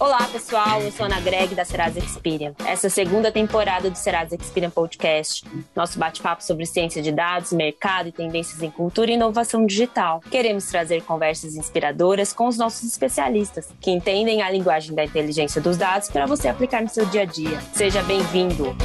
Olá, pessoal. Eu sou Ana Greg da Serasa Experian. Essa é segunda temporada do Serasa Experian Podcast. Nosso bate-papo sobre ciência de dados, mercado e tendências em cultura e inovação digital. Queremos trazer conversas inspiradoras com os nossos especialistas, que entendem a linguagem da inteligência dos dados para você aplicar no seu dia a dia. Seja bem-vindo.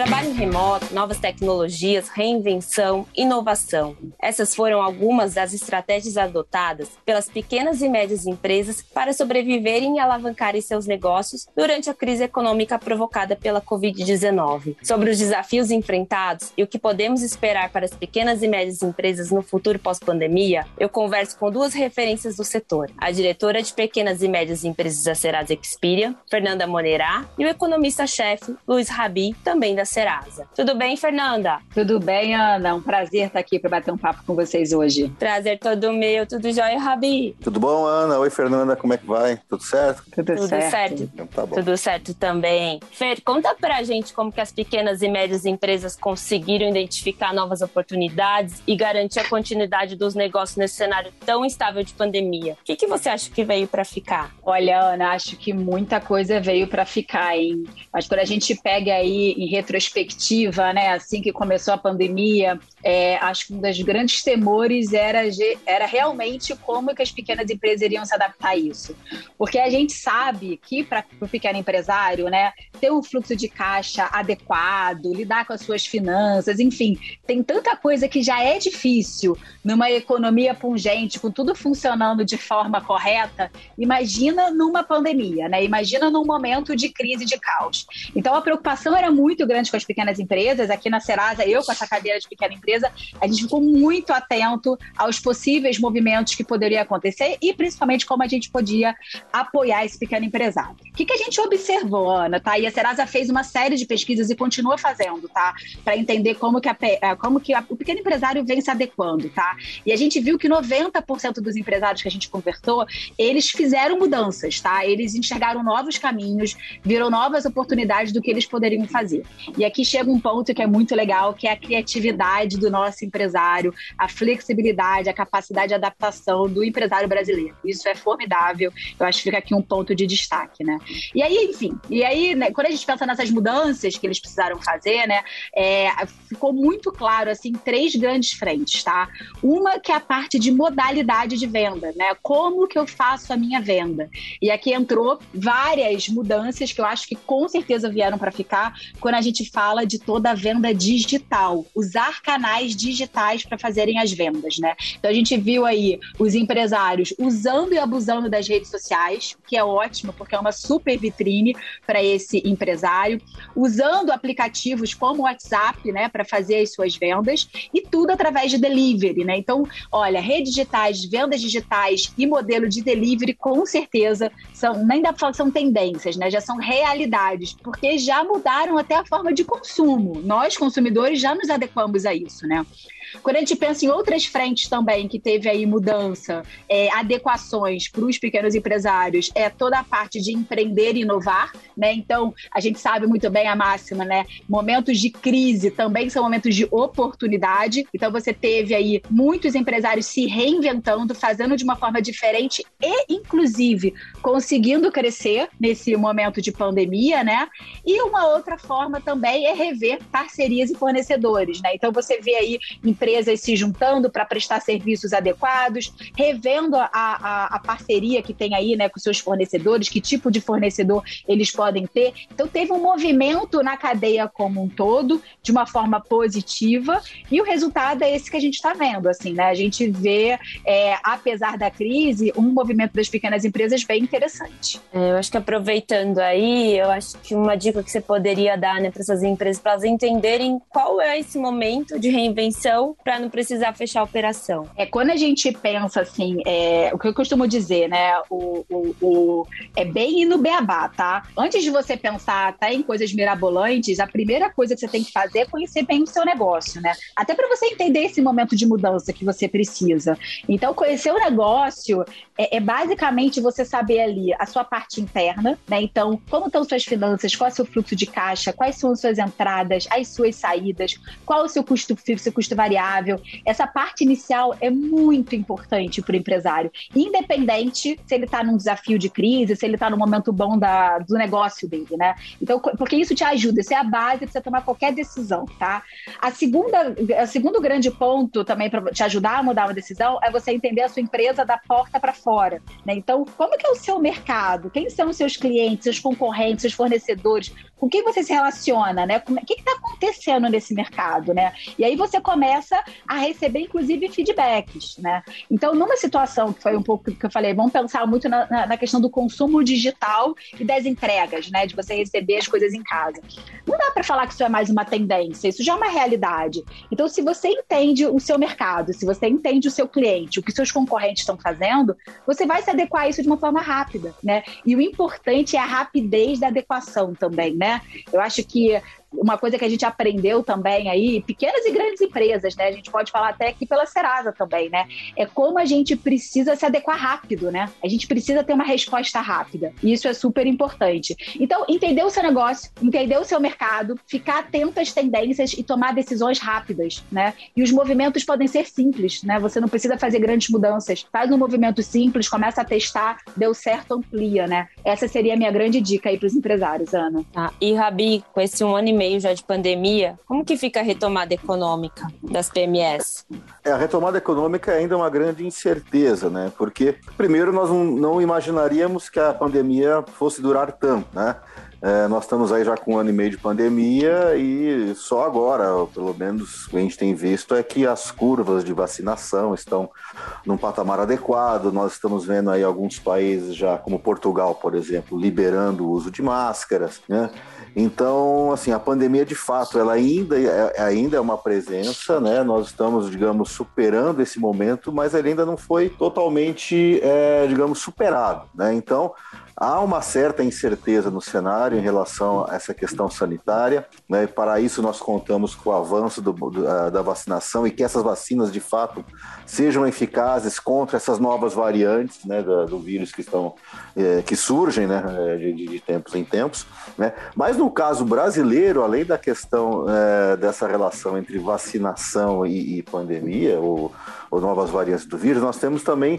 Trabalho remoto, novas tecnologias, reinvenção, inovação. Essas foram algumas das estratégias adotadas pelas pequenas e médias empresas para sobreviverem e alavancarem seus negócios durante a crise econômica provocada pela Covid-19. Sobre os desafios enfrentados e o que podemos esperar para as pequenas e médias empresas no futuro pós-pandemia, eu converso com duas referências do setor: a diretora de pequenas e médias empresas da Serasa Experian, Fernanda Monerá, e o economista-chefe Luiz Rabi, também da Serasa. Tudo bem, Fernanda? Tudo bem, Ana. Um prazer estar aqui para bater um papo com vocês hoje. Prazer todo meu. Tudo jóia, Rabi? Tudo bom, Ana? Oi, Fernanda. Como é que vai? Tudo certo? Tudo, Tudo certo. certo. Então, tá bom. Tudo certo também. Fer, conta pra gente como que as pequenas e médias empresas conseguiram identificar novas oportunidades e garantir a continuidade dos negócios nesse cenário tão instável de pandemia. O que, que você acha que veio para ficar? Olha, Ana, acho que muita coisa veio para ficar, hein? Mas quando a gente pega aí em retro retrospectiva, né, assim que começou a pandemia, é, acho que um dos grandes temores era, era realmente como que as pequenas empresas iriam se adaptar a isso. Porque a gente sabe que para o pequeno empresário, né, ter um fluxo de caixa adequado, lidar com as suas finanças, enfim, tem tanta coisa que já é difícil numa economia pungente, com tudo funcionando de forma correta. Imagina numa pandemia, né? Imagina num momento de crise, de caos. Então a preocupação era muito grande com as pequenas empresas. Aqui na Serasa, eu com essa cadeira de pequena empresa, a gente ficou muito atento aos possíveis movimentos que poderiam acontecer e principalmente como a gente podia apoiar esse pequeno empresário. O que, que a gente observou, Ana? Tá? A Serasa fez uma série de pesquisas e continua fazendo, tá? Para entender como que, a, como que a, o pequeno empresário vem se adequando, tá? E a gente viu que 90% dos empresários que a gente conversou, eles fizeram mudanças, tá? Eles enxergaram novos caminhos, viram novas oportunidades do que eles poderiam fazer. E aqui chega um ponto que é muito legal, que é a criatividade do nosso empresário, a flexibilidade, a capacidade de adaptação do empresário brasileiro. Isso é formidável. Eu acho que fica aqui um ponto de destaque, né? E aí, enfim, e aí, né, quando a gente pensa nessas mudanças que eles precisaram fazer, né, é, ficou muito claro, assim, três grandes frentes, tá? Uma que é a parte de modalidade de venda, né? Como que eu faço a minha venda? E aqui entrou várias mudanças que eu acho que com certeza vieram para ficar quando a gente fala de toda a venda digital, usar canais digitais para fazerem as vendas, né? Então a gente viu aí os empresários usando e abusando das redes sociais, que é ótimo porque é uma super vitrine para esse empresário, usando aplicativos como o WhatsApp, né, para fazer as suas vendas e tudo através de delivery, né? Então, olha, redes digitais, vendas digitais e modelo de delivery com certeza são nem que são tendências, né? Já são realidades, porque já mudaram até a forma de consumo. Nós, consumidores, já nos adequamos a isso, né? Quando a gente pensa em outras frentes também que teve aí mudança, é, adequações para os pequenos empresários, é toda a parte de empreender e inovar, né? Então, a gente sabe muito bem a máxima, né? Momentos de crise também são momentos de oportunidade. Então, você teve aí muitos empresários se reinventando, fazendo de uma forma diferente e, inclusive, conseguindo crescer nesse momento de pandemia, né? E uma outra forma também é rever parcerias e fornecedores, né? Então, você vê aí empresas se juntando para prestar serviços adequados, revendo a, a, a, parceria que tem aí né, com seus fornecedores, que tipo de fornecedor eles podem ter. Então, teve um movimento na cadeia como um todo, de uma forma positiva, e o resultado é esse que a gente está vendo. Assim, né? A gente vê, é, apesar da crise, um movimento das pequenas empresas bem interessante. É, eu acho que aproveitando aí, eu acho que uma dica que você poderia dar né, para essas empresas, para elas entenderem qual é esse momento de reinvenção para não precisar fechar a operação? É quando a gente pensa assim, é, o que eu costumo dizer, né? O, o, o, é bem ir no beabá, tá? Antes de você pensar pensar até em coisas mirabolantes, a primeira coisa que você tem que fazer é conhecer bem o seu negócio, né? Até para você entender esse momento de mudança que você precisa. Então, conhecer o negócio é, é, basicamente você saber ali a sua parte interna, né? Então, como estão suas finanças, qual é o seu fluxo de caixa, quais são as suas entradas, as suas saídas, qual é o seu custo fixo e custo variável. Essa parte inicial é muito importante para o empresário, independente se ele está num desafio de crise, se ele está no momento bom da, do negócio dele, né? Então, porque isso te ajuda, isso é a base para você tomar qualquer decisão, tá? A segunda, o segundo grande ponto também para te ajudar a mudar uma decisão é você entender a sua empresa da porta para fora, né? Então, como que é o seu mercado? Quem são os seus clientes, seus concorrentes, seus fornecedores? Com quem você se relaciona, né? O que está acontecendo nesse mercado, né? E aí você começa a receber, inclusive, feedbacks, né? Então, numa situação que foi um pouco que eu falei, vamos pensar muito na, na, na questão do consumo digital e das entregas, né? De você receber as coisas em casa. Não dá para falar que isso é mais uma tendência, isso já é uma realidade. Então, se você entende o seu mercado, se você entende o seu cliente, o que seus concorrentes estão fazendo, você vai se adequar a isso de uma forma rápida, né? E o importante é a rapidez da adequação também, né? Eu acho que uma coisa que a gente aprendeu também aí, pequenas e grandes empresas, né? A gente pode falar até aqui pela Serasa também, né? É como a gente precisa se adequar rápido, né? A gente precisa ter uma resposta rápida. E isso é super importante. Então, entender o seu negócio, entender o seu mercado, ficar atento às tendências e tomar decisões rápidas, né? E os movimentos podem ser simples, né? Você não precisa fazer grandes mudanças. Faz um movimento simples, começa a testar, deu certo, amplia, né? Essa seria a minha grande dica aí para os empresários, Ana. Tá. E, Rabi, com esse um ano e meio já de pandemia, como que fica a retomada econômica das PMS? É, a retomada econômica ainda é uma grande incerteza, né? Porque, primeiro, nós não imaginaríamos que a pandemia fosse durar tanto, né? É, nós estamos aí já com um ano e meio de pandemia e só agora, pelo menos o que a gente tem visto, é que as curvas de vacinação estão num patamar adequado. Nós estamos vendo aí alguns países já, como Portugal, por exemplo, liberando o uso de máscaras, né? Então, assim, a pandemia de fato, ela ainda é, ainda é uma presença, né? Nós estamos, digamos, superando esse momento, mas ele ainda não foi totalmente, é, digamos, superado, né? Então, há uma certa incerteza no cenário em relação a essa questão sanitária, né? E para isso nós contamos com o avanço do, do, da vacinação e que essas vacinas, de fato, sejam eficazes contra essas novas variantes, né, do, do vírus que estão é, que surgem, né, de, de tempos em tempos, né? Mas no caso brasileiro, além da questão é, dessa relação entre vacinação e, e pandemia, ou, ou, novas variantes do vírus, nós temos também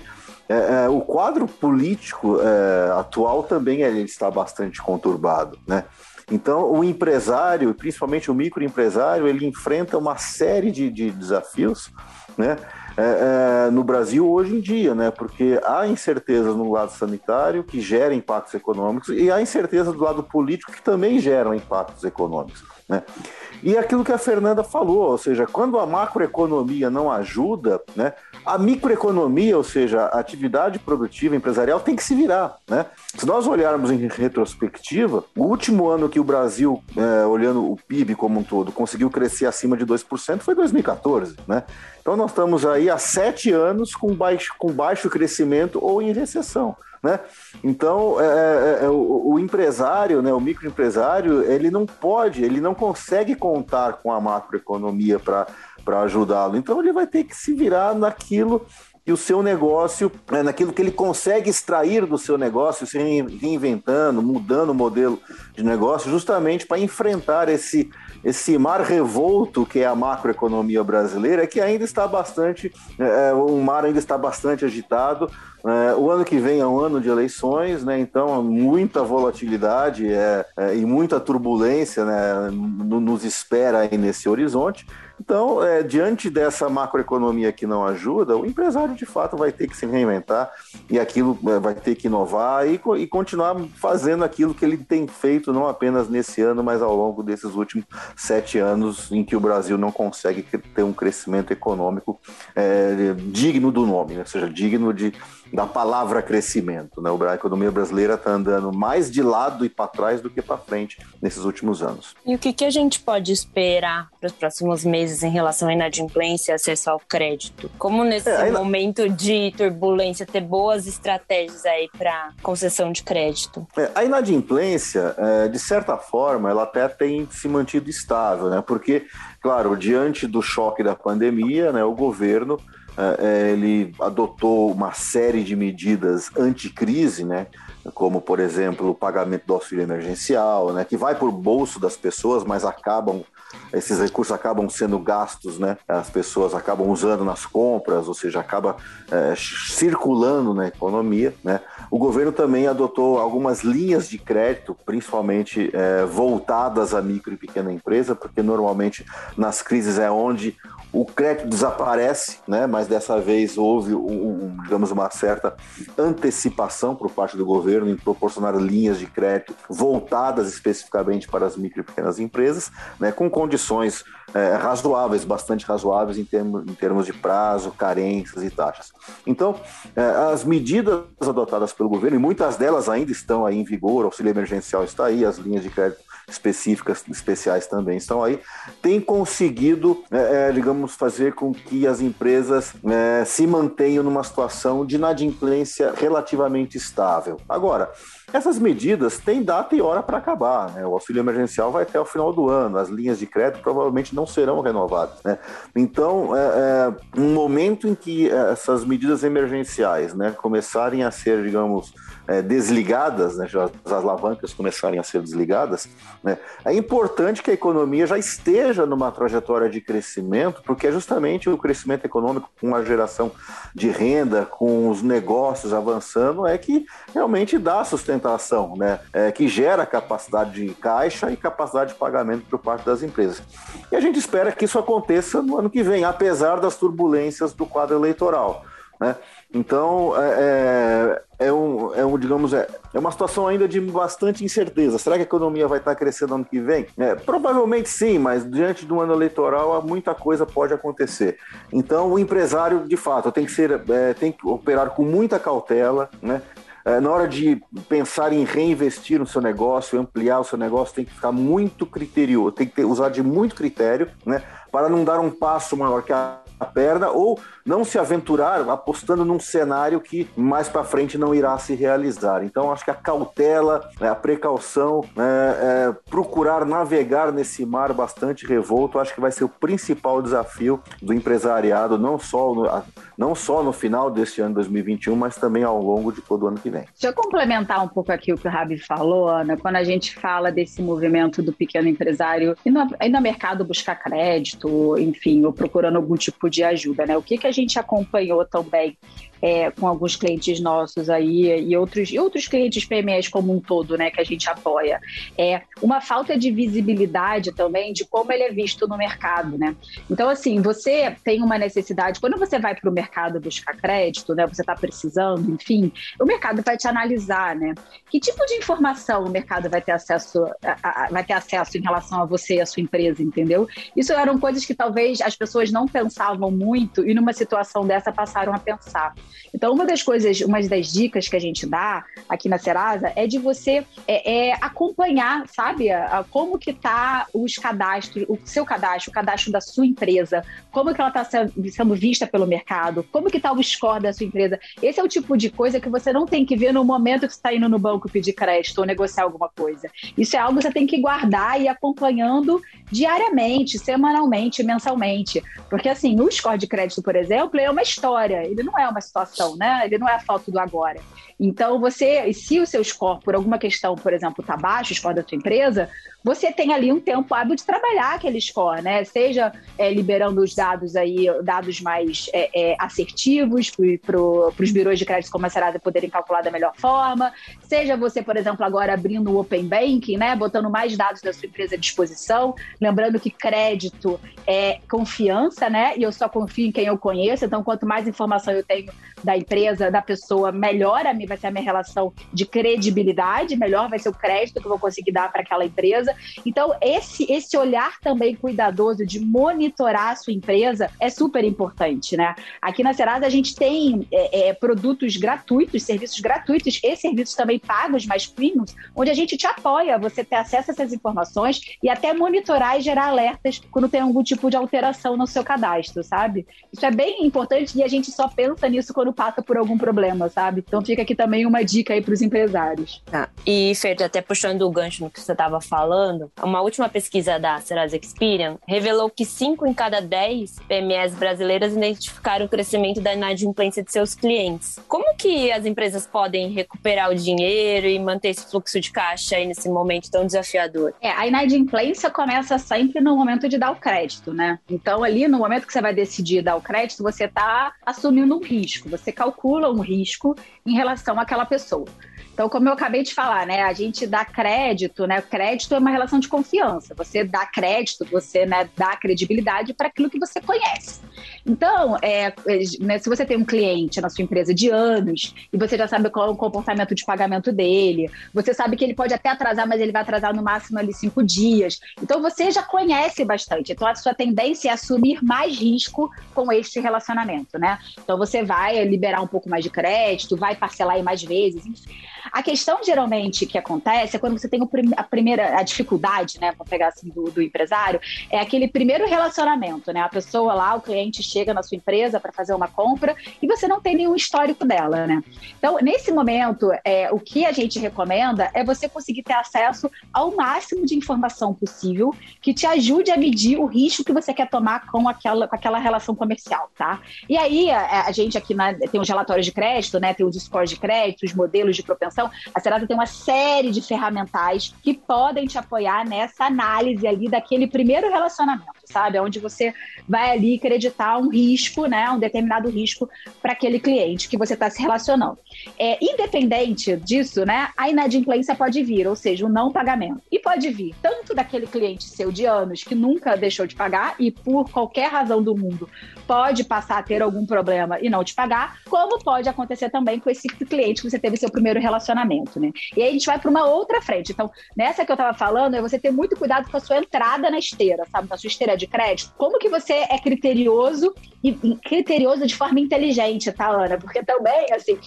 é, é o quadro político é, atual também ele está bastante conturbado, né? Então, o empresário, principalmente o microempresário, ele enfrenta uma série de, de desafios, né? é, é, no Brasil hoje em dia, né? Porque há incertezas no lado sanitário que gera impactos econômicos e há incerteza do lado político que também geram impactos econômicos, né? E aquilo que a Fernanda falou, ou seja, quando a macroeconomia não ajuda, né, a microeconomia, ou seja, a atividade produtiva empresarial tem que se virar. Né? Se nós olharmos em retrospectiva, o último ano que o Brasil, é, olhando o PIB como um todo, conseguiu crescer acima de 2% foi 2014. Né? Então nós estamos aí há sete anos com baixo, com baixo crescimento ou em recessão. Né? Então, é, é, é, o, o, empresário, né, o microempresário, ele não pode, ele não consegue contar com a macroeconomia para ajudá-lo. Então, ele vai ter que se virar naquilo que o seu negócio, né, naquilo que ele consegue extrair do seu negócio, se reinventando, mudando o modelo de negócio, justamente para enfrentar esse, esse mar revolto que é a macroeconomia brasileira, que ainda está bastante, é, é o mar ainda está bastante agitado. É, o ano que vem é um ano de eleições, né? Então muita volatilidade é, é e muita turbulência, né? Nos espera aí nesse horizonte. Então, é, diante dessa macroeconomia que não ajuda, o empresário de fato vai ter que se reinventar e aquilo é, vai ter que inovar e, e, continuar fazendo aquilo que ele tem feito, não apenas nesse ano, mas ao longo desses últimos sete anos em que o Brasil não consegue ter um crescimento econômico é, digno do nome, né? ou seja, digno de da palavra crescimento. Né? A economia brasileira está andando mais de lado e para trás do que para frente nesses últimos anos. E o que, que a gente pode esperar para os próximos meses em relação à inadimplência e acesso ao crédito? Como nesse é, momento de turbulência ter boas estratégias aí para concessão de crédito? É, a inadimplência, é, de certa forma, ela até tem se mantido estável, né? Porque, claro, diante do choque da pandemia, né, o governo é, é ele adotou uma série de medidas anticrise, né? Como, por exemplo, o pagamento do auxílio emergencial, né? Que vai por bolso das pessoas, mas acabam esses recursos acabam sendo gastos, né? As pessoas acabam usando nas compras, ou seja, acaba é, circulando na economia, né? O governo também adotou algumas linhas de crédito, principalmente é, voltadas à micro e pequena empresa, porque normalmente nas crises é onde o crédito desaparece, né? mas dessa vez houve, um, digamos, uma certa antecipação por parte do governo em proporcionar linhas de crédito voltadas especificamente para as micro e pequenas empresas, né? com condições é, razoáveis, bastante razoáveis em termos, em termos de prazo, carências e taxas. Então, é, as medidas adotadas pelo governo, e muitas delas ainda estão aí em vigor, o auxílio emergencial está aí, as linhas de crédito específicas, especiais também estão aí, tem conseguido, é, é, digamos, fazer com que as empresas é, se mantenham numa situação de inadimplência relativamente estável. Agora, essas medidas têm data e hora para acabar. Né? O auxílio emergencial vai até o final do ano, as linhas de crédito provavelmente não serão renovadas. Né? Então, é, é, um momento em que essas medidas emergenciais né, começarem a ser, digamos, é, desligadas, né, as alavancas começarem a ser desligadas, né, é importante que a economia já esteja numa trajetória de crescimento, porque é justamente o crescimento econômico com a geração de renda, com os negócios avançando, é que realmente dá sustentação, né, é, que gera capacidade de caixa e capacidade de pagamento por parte das empresas. E a gente espera que isso aconteça no ano que vem, apesar das turbulências do quadro eleitoral. Né? Então, é, é, é, um, é um, digamos, é, é uma situação ainda de bastante incerteza. Será que a economia vai estar crescendo ano que vem? É, provavelmente sim, mas diante um ano eleitoral, muita coisa pode acontecer. Então, o empresário, de fato, tem que ser, é, tem que operar com muita cautela, né? É, na hora de pensar em reinvestir no seu negócio, ampliar o seu negócio, tem que ficar muito criterioso, tem que ter, usar de muito critério, né? Para não dar um passo maior que a perna ou não se aventurar apostando num cenário que mais para frente não irá se realizar. Então, acho que a cautela, né, a precaução, é, é, procurar navegar nesse mar bastante revolto, acho que vai ser o principal desafio do empresariado, não só no, não só no final deste ano 2021, mas também ao longo de todo o ano que vem. Deixa eu complementar um pouco aqui o que o Rabi falou, Ana, quando a gente fala desse movimento do pequeno empresário e no, no mercado buscar crédito, enfim, ou procurando algum tipo de ajuda, né? O que, que a gente acompanhou também é, com alguns clientes nossos aí e outros, e outros clientes PMEs como um todo, né, que a gente apoia. É uma falta de visibilidade também de como ele é visto no mercado, né? Então, assim, você tem uma necessidade, quando você vai para o mercado buscar crédito, né, você está precisando, enfim, o mercado vai te analisar, né? Que tipo de informação o mercado vai ter acesso, a, a, vai ter acesso em relação a você e a sua empresa, entendeu? Isso eram coisas que talvez as pessoas não pensavam muito e numa situação dessa passaram a pensar. Então, uma das coisas, uma das dicas que a gente dá aqui na Serasa é de você é, é acompanhar, sabe, a, a, como que tá os cadastros, o seu cadastro, o cadastro da sua empresa, como que ela está sendo vista pelo mercado, como que está o score da sua empresa. Esse é o tipo de coisa que você não tem que ver no momento que você está indo no banco pedir crédito ou negociar alguma coisa. Isso é algo que você tem que guardar e ir acompanhando diariamente, semanalmente, mensalmente. Porque, assim, o score de crédito, por exemplo, é uma história, ele não é uma situação situação, né? Ele não é a foto do agora. Então, você, se o seu score, por alguma questão, por exemplo, está baixo, o score da sua empresa, você tem ali um tempo hábil de trabalhar aquele score, né? Seja é, liberando os dados aí, dados mais é, é, assertivos para os birôs de crédito como a Serasa poderem calcular da melhor forma, seja você, por exemplo, agora abrindo o Open Banking, né? Botando mais dados da sua empresa à disposição, lembrando que crédito é confiança, né? E eu só confio em quem eu conheço, então quanto mais informação eu tenho da empresa, da pessoa, melhor a mim vai ser a minha relação de credibilidade, melhor vai ser o crédito que eu vou conseguir dar para aquela empresa. Então, esse, esse olhar também cuidadoso de monitorar a sua empresa é super importante, né? Aqui na Serasa a gente tem é, é, produtos gratuitos, serviços gratuitos e serviços também pagos, mais premiums, onde a gente te apoia você ter acesso a essas informações e até monitorar e gerar alertas quando tem algum tipo de alteração no seu cadastro, sabe? Isso é bem importante e a gente só pensa nisso quando passa por algum problema, sabe? Então fica aqui também uma dica aí para os empresários. Tá. E, Fer, até puxando o gancho no que você estava falando, uma última pesquisa da Serasa Experian revelou que 5 em cada 10 PMEs brasileiras identificaram o crescimento da inadimplência de seus clientes. Como que as empresas podem recuperar o dinheiro e manter esse fluxo de caixa aí nesse momento tão desafiador? É, a inadimplência começa sempre no momento de dar o crédito, né? Então, ali no momento que você vai decidir dar o crédito, você está assumindo um risco, você calcula um risco em relação àquela pessoa. Então, como eu acabei de falar, né, a gente dá crédito, né? Crédito é uma relação de confiança. Você dá crédito, você né, dá credibilidade para aquilo que você conhece. Então, é, né, se você tem um cliente na sua empresa de anos e você já sabe qual é o comportamento de pagamento dele, você sabe que ele pode até atrasar, mas ele vai atrasar no máximo ali cinco dias. Então, você já conhece bastante. Então, a sua tendência é assumir mais risco com este relacionamento, né? Então, você vai liberar um pouco mais de crédito, vai parcelar em mais vezes, enfim. A questão, geralmente, que acontece é quando você tem a primeira a dificuldade, né? Vou pegar assim do, do empresário, é aquele primeiro relacionamento, né? A pessoa lá, o cliente chega na sua empresa para fazer uma compra e você não tem nenhum histórico dela, né? Então, nesse momento, é, o que a gente recomenda é você conseguir ter acesso ao máximo de informação possível que te ajude a medir o risco que você quer tomar com aquela, com aquela relação comercial, tá? E aí, a, a gente aqui na, tem os relatórios de crédito, né? Tem os scores de crédito, os modelos de propensão então, a Serasa tem uma série de ferramentais que podem te apoiar nessa análise ali daquele primeiro relacionamento, sabe? Onde você vai ali acreditar um risco, né? Um determinado risco para aquele cliente que você está se relacionando. É, independente disso, né? A inadimplência pode vir, ou seja, o não pagamento. E pode vir tanto daquele cliente seu de anos que nunca deixou de pagar e por qualquer razão do mundo pode passar a ter algum problema e não te pagar, como pode acontecer também com esse cliente que você teve seu primeiro relacionamento né? E aí a gente vai para uma outra frente. Então, nessa que eu estava falando, é você ter muito cuidado com a sua entrada na esteira, sabe? Na sua esteira de crédito. Como que você é criterioso e, criterioso de forma inteligente, tá, Ana? Porque também, assim,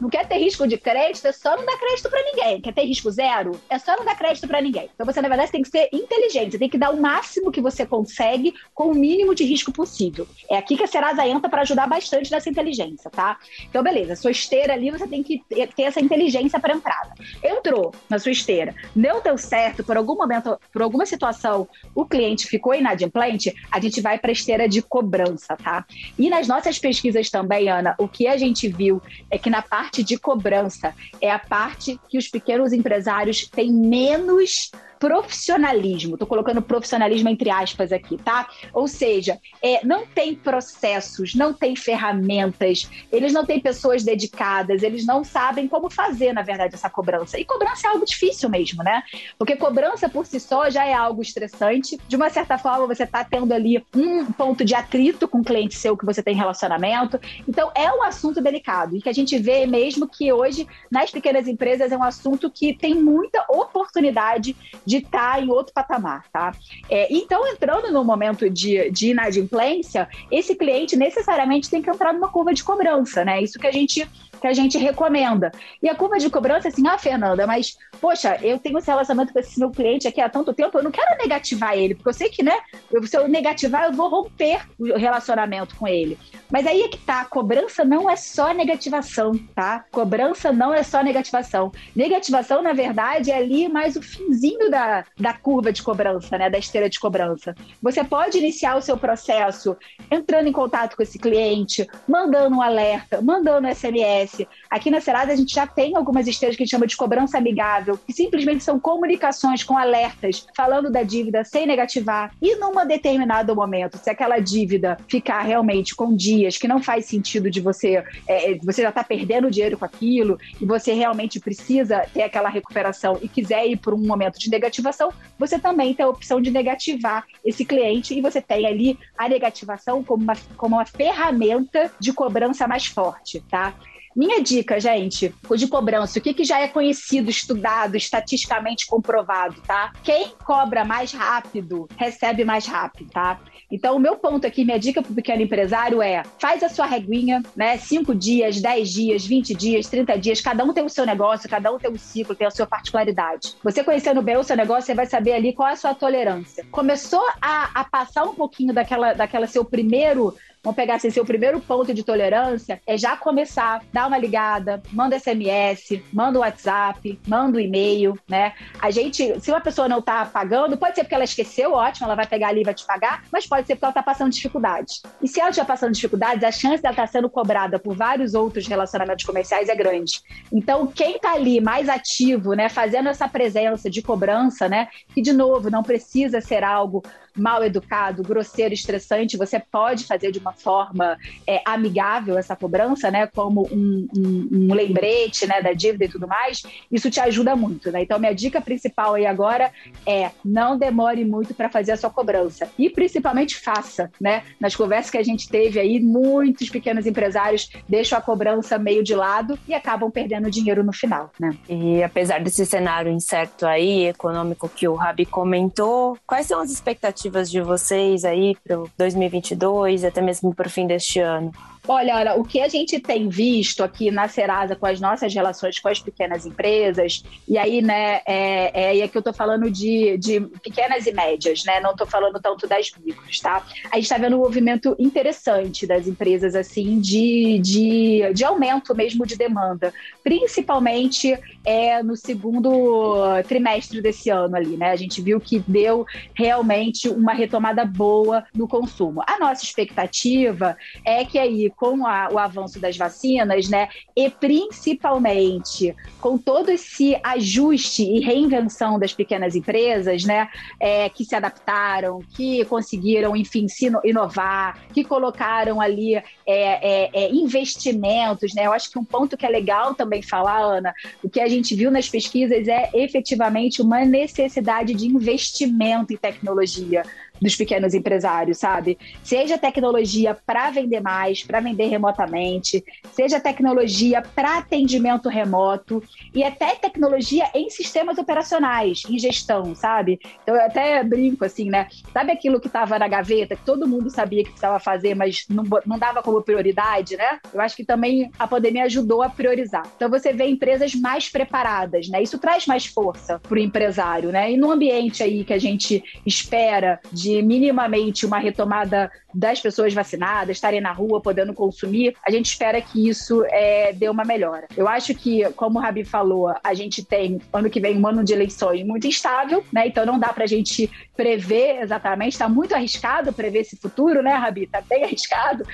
não quer ter risco de crédito, é só não dar crédito para ninguém. Quer ter risco zero? É só não dar crédito para ninguém. Então você, na verdade, tem que ser inteligente. Tem que dar o máximo que você consegue com o mínimo de risco possível. É aqui que a Serasa entra para ajudar bastante nessa inteligência, tá? Então, beleza. Sua esteira ali, você tem que ter essa inteligência para entrada. Entrou na sua esteira, não deu certo, por algum momento, por alguma situação, o cliente ficou inadimplente, a gente vai para a esteira de cobrança, tá? E nas nossas pesquisas também, Ana, o que a gente viu é que na parte de cobrança é a parte que os pequenos empresários têm menos profissionalismo. Estou colocando profissionalismo entre aspas aqui, tá? Ou seja, é, não tem processos, não tem ferramentas, eles não têm pessoas dedicadas, eles não sabem como fazer, na verdade, essa cobrança. E cobrança é algo difícil mesmo, né? Porque cobrança por si só já é algo estressante. De uma certa forma, você está tendo ali um ponto de atrito com o cliente seu que você tem relacionamento. Então, é um assunto delicado e que a gente vê mesmo que hoje, nas pequenas empresas, é um assunto que tem muita oportunidade de estar tá em outro patamar, tá? É, então, entrando no momento de, de inadimplência, esse cliente necessariamente tem que entrar numa curva de cobrança, né? Isso que a gente que a gente recomenda. E a curva de cobrança, assim, ah, Fernanda, mas, poxa, eu tenho esse relacionamento com esse meu cliente aqui há tanto tempo, eu não quero negativar ele, porque eu sei que, né, se eu negativar, eu vou romper o relacionamento com ele. Mas aí é que tá, cobrança não é só negativação, tá? Cobrança não é só negativação. Negativação, na verdade, é ali mais o finzinho da, da curva de cobrança, né, da esteira de cobrança. Você pode iniciar o seu processo entrando em contato com esse cliente, mandando um alerta, mandando SMS, acontece. Aqui na Serasa a gente já tem algumas esteiras que a gente chama de cobrança amigável, que simplesmente são comunicações com alertas, falando da dívida sem negativar. E num determinado momento, se aquela dívida ficar realmente com dias que não faz sentido de você, é, é você já está perdendo dinheiro com aquilo e você realmente precisa ter aquela recuperação e quiser ir por um momento de negativação, você também tem a opção de negativar esse cliente e você tem ali a negativação como uma, como uma ferramenta de cobrança mais forte, tá? Minha dica, gente, de cobrança, o que, que já é conhecido, estudado, estatisticamente comprovado, tá? Quem cobra mais rápido, recebe mais rápido, tá? Então, o meu ponto aqui, minha dica para o pequeno empresário é: faz a sua reguinha, né? Cinco dias, dez dias, vinte dias, trinta dias, cada um tem o seu negócio, cada um tem um ciclo, tem a sua particularidade. Você conhecendo bem o seu negócio, você vai saber ali qual é a sua tolerância. Começou a, a passar um pouquinho daquela, daquela seu primeiro vamos pegar assim, seu primeiro ponto de tolerância é já começar, dá uma ligada, manda SMS, manda WhatsApp, manda um e-mail, né? A gente, se uma pessoa não tá pagando, pode ser porque ela esqueceu, ótimo, ela vai pegar ali e vai te pagar, mas pode ser porque ela tá passando dificuldade. E se ela estiver passando dificuldades, a chance dela estar tá sendo cobrada por vários outros relacionamentos comerciais é grande. Então, quem tá ali mais ativo, né, fazendo essa presença de cobrança, né, que de novo não precisa ser algo mal educado, grosseiro, estressante, você pode fazer de uma forma é, amigável essa cobrança, né? Como um, um, um, lembrete, né, da dívida e tudo mais. Isso te ajuda muito, né? Então minha dica principal aí agora é não demore muito para fazer a sua cobrança e principalmente faça, né? Nas conversas que a gente teve aí, muitos pequenos empresários deixam a cobrança meio de lado e acabam perdendo dinheiro no final, né? E apesar desse cenário incerto aí econômico que o Rabi comentou, quais são as expectativas expectativas de vocês aí para 2022, até mesmo para o fim deste ano? Olha, olha, o que a gente tem visto aqui na Serasa com as nossas relações com as pequenas empresas, e aí, né, é, é, e aqui eu tô falando de, de pequenas e médias, né? Não tô falando tanto das micros, tá? A gente está vendo um movimento interessante das empresas, assim, de, de, de aumento mesmo de demanda, principalmente é, no segundo trimestre desse ano ali, né? A gente viu que deu realmente uma retomada boa no consumo. A nossa expectativa é que aí com a, o avanço das vacinas, né, e principalmente com todo esse ajuste e reinvenção das pequenas empresas, né, é, que se adaptaram, que conseguiram, enfim, se inovar, que colocaram ali é, é, é, investimentos, né? Eu acho que um ponto que é legal também falar, Ana, o que a gente viu nas pesquisas é efetivamente uma necessidade de investimento em tecnologia dos pequenos empresários, sabe? Seja tecnologia para vender mais, para vender remotamente, seja tecnologia para atendimento remoto e até tecnologia em sistemas operacionais, em gestão, sabe? Então eu até brinco assim, né? Sabe aquilo que estava na gaveta, que todo mundo sabia que precisava fazer, mas não, não dava como prioridade, né? Eu acho que também a pandemia ajudou a priorizar. Então você vê empresas mais preparadas, né? Isso traz mais força para o empresário, né? E no ambiente aí que a gente espera de de minimamente uma retomada das pessoas vacinadas, estarem na rua, podendo consumir, a gente espera que isso é, dê uma melhora. Eu acho que, como o Rabi falou, a gente tem ano que vem um ano de eleições muito instável, né? Então não dá para a gente prever exatamente, está muito arriscado prever esse futuro, né, Rabi? Está bem arriscado,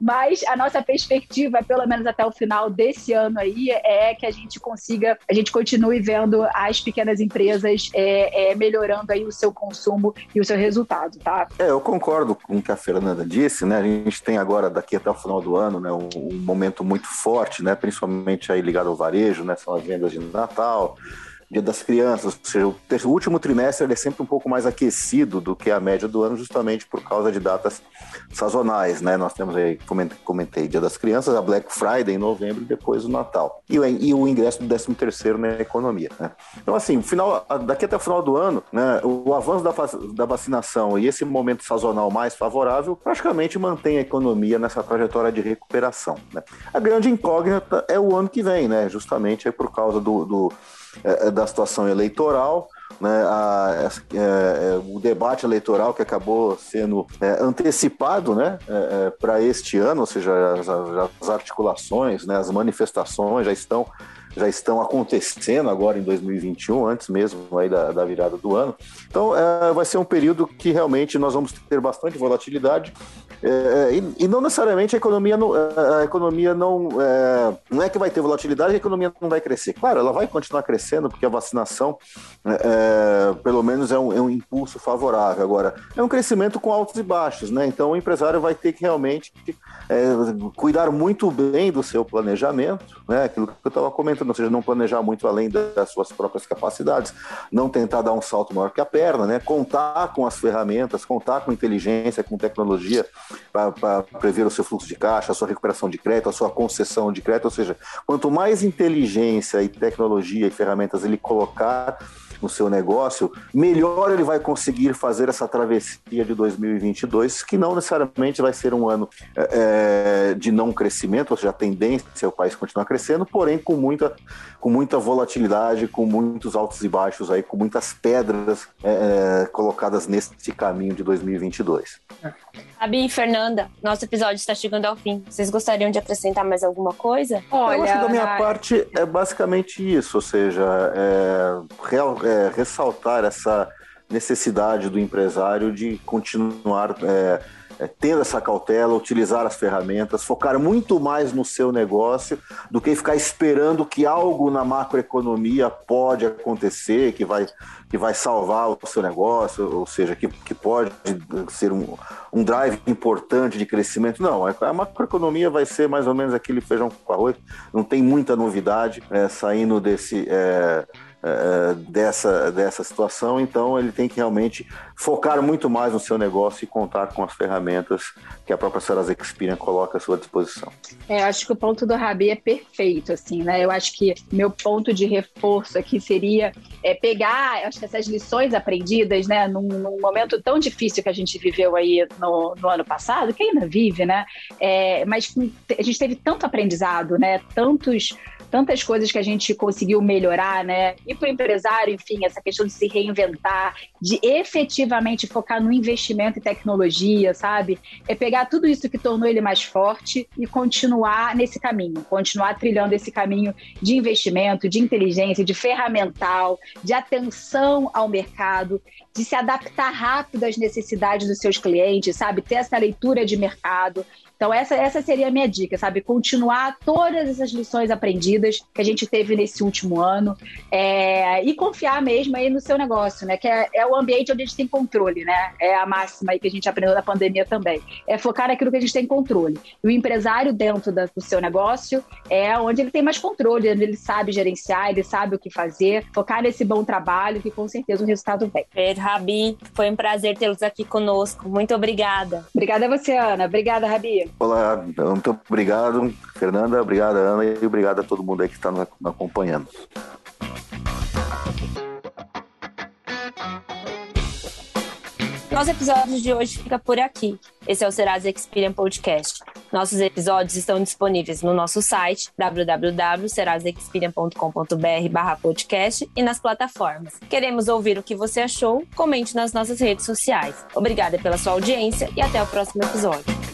mas a nossa perspectiva, pelo menos até o final desse ano aí, é que a gente consiga, a gente continue vendo as pequenas empresas é, é, melhorando aí o seu consumo e o seu resultado tá? É, eu concordo com o que a Fernanda disse, né? A gente tem agora, daqui até o final do ano, né, um, um momento muito forte, né? Principalmente aí ligado ao varejo, né? São as vendas de Natal, Dia das Crianças, ou seja, o, último trimestre é sempre um pouco mais aquecido do que a média do ano, justamente por causa de datas sazonais, né? Nós temos aí, comentei, Dia das Crianças, a Black Friday em novembro e depois o Natal. E e o ingresso do 13 terceiro na economia, né? Então, assim, final, daqui até o final do ano, né, o avanço da, da vacinação e esse momento sazonal mais favorável praticamente mantém a economia nessa trajetória de recuperação, né? A grande incógnita é o ano que vem, né? Justamente aí por causa do, do é, é, da situação eleitoral, né, a, é, é, o debate eleitoral que acabou sendo é, antecipado né, é, para este ano, ou seja, as, as articulações, né, as manifestações já estão já estão acontecendo agora em 2021, antes mesmo aí da, da virada do ano. Então, é, vai ser um período que realmente nós vamos ter bastante volatilidade é, e, e, não necessariamente a economia não, a economia não é, não é que vai ter volatilidade, a economia não vai crescer. Claro, ela vai continuar crescendo porque a vacinação, é, pelo menos, é um, é um, impulso favorável. Agora, é um crescimento com altos e baixos, né? Então, o empresário vai ter que realmente é, cuidar muito bem do seu planejamento, né? Aquilo que eu estava comentando, ou seja, não planejar muito além das suas próprias capacidades, não tentar dar um salto maior que a perna, né? Contar com as ferramentas, contar com inteligência, com tecnologia para prever o seu fluxo de caixa, a sua recuperação de crédito, a sua concessão de crédito, ou seja, quanto mais inteligência e tecnologia e ferramentas ele colocar no seu negócio, melhor ele vai conseguir fazer essa travessia de 2022, que não necessariamente vai ser um ano é, de não crescimento, ou seja, a tendência é o país continuar crescendo, porém com muita, com muita volatilidade, com muitos altos e baixos aí, com muitas pedras é, colocadas nesse caminho de 2022. Abi e Fernanda, nosso episódio está chegando ao fim. Vocês gostariam de acrescentar mais alguma coisa? Olha, eu acho que da minha parte é basicamente isso, ou seja, é, real, é, ressaltar essa necessidade do empresário de continuar é, é, tendo essa cautela, utilizar as ferramentas, focar muito mais no seu negócio do que ficar esperando que algo na macroeconomia pode acontecer, que vai, que vai salvar o seu negócio, ou seja, que, que pode ser um, um drive importante de crescimento. Não, a macroeconomia vai ser mais ou menos aquele feijão com arroz, não tem muita novidade é, saindo desse. É, é, dessa, dessa situação, então ele tem que realmente focar muito mais no seu negócio e contar com as ferramentas que a própria Serasa Experian coloca à sua disposição. É, acho que o ponto do Rabi é perfeito, assim, né? Eu acho que meu ponto de reforço aqui seria é, pegar, acho que essas lições aprendidas, né, num, num, momento tão difícil que a gente viveu aí no, no ano passado, que ainda vive, né? É, mas a gente teve tanto aprendizado, né? Tantos tantas coisas que a gente conseguiu melhorar, né? E para o empresário, enfim, essa questão de se reinventar, de efetivamente focar no investimento em tecnologia, sabe? É pegar tudo isso que tornou ele mais forte e continuar nesse caminho, continuar trilhando esse caminho de investimento, de inteligência, de ferramental, de atenção ao mercado, de se adaptar rápido às necessidades dos seus clientes, sabe? Ter essa leitura de mercado, então, essa, essa seria a minha dica, sabe? Continuar todas essas lições aprendidas que a gente teve nesse último ano é, e confiar mesmo aí no seu negócio, né? Que é, é, o ambiente onde a gente tem controle, né? É a máxima aí que a gente aprendeu na pandemia também. É focar naquilo que a gente tem controle. E o empresário dentro da, do seu negócio é onde ele tem mais controle, onde ele sabe gerenciar, ele sabe o que fazer, focar nesse bom trabalho que com certeza o resultado vem. Per, Rabi, foi um prazer tê-los aqui conosco. Muito obrigada. Obrigada a você, Ana. Obrigada, Rabi. Olá, muito obrigado, Fernanda, obrigado, Ana, e obrigado a todo mundo aí que está nos acompanhando. Nosso episódio de hoje fica por aqui. Esse é o Serasa Experian Podcast. Nossos episódios estão disponíveis no nosso site www.serasexperian.com.br podcast e nas plataformas. Queremos ouvir o que você achou, comente nas nossas redes sociais. Obrigada pela sua audiência e até o próximo episódio.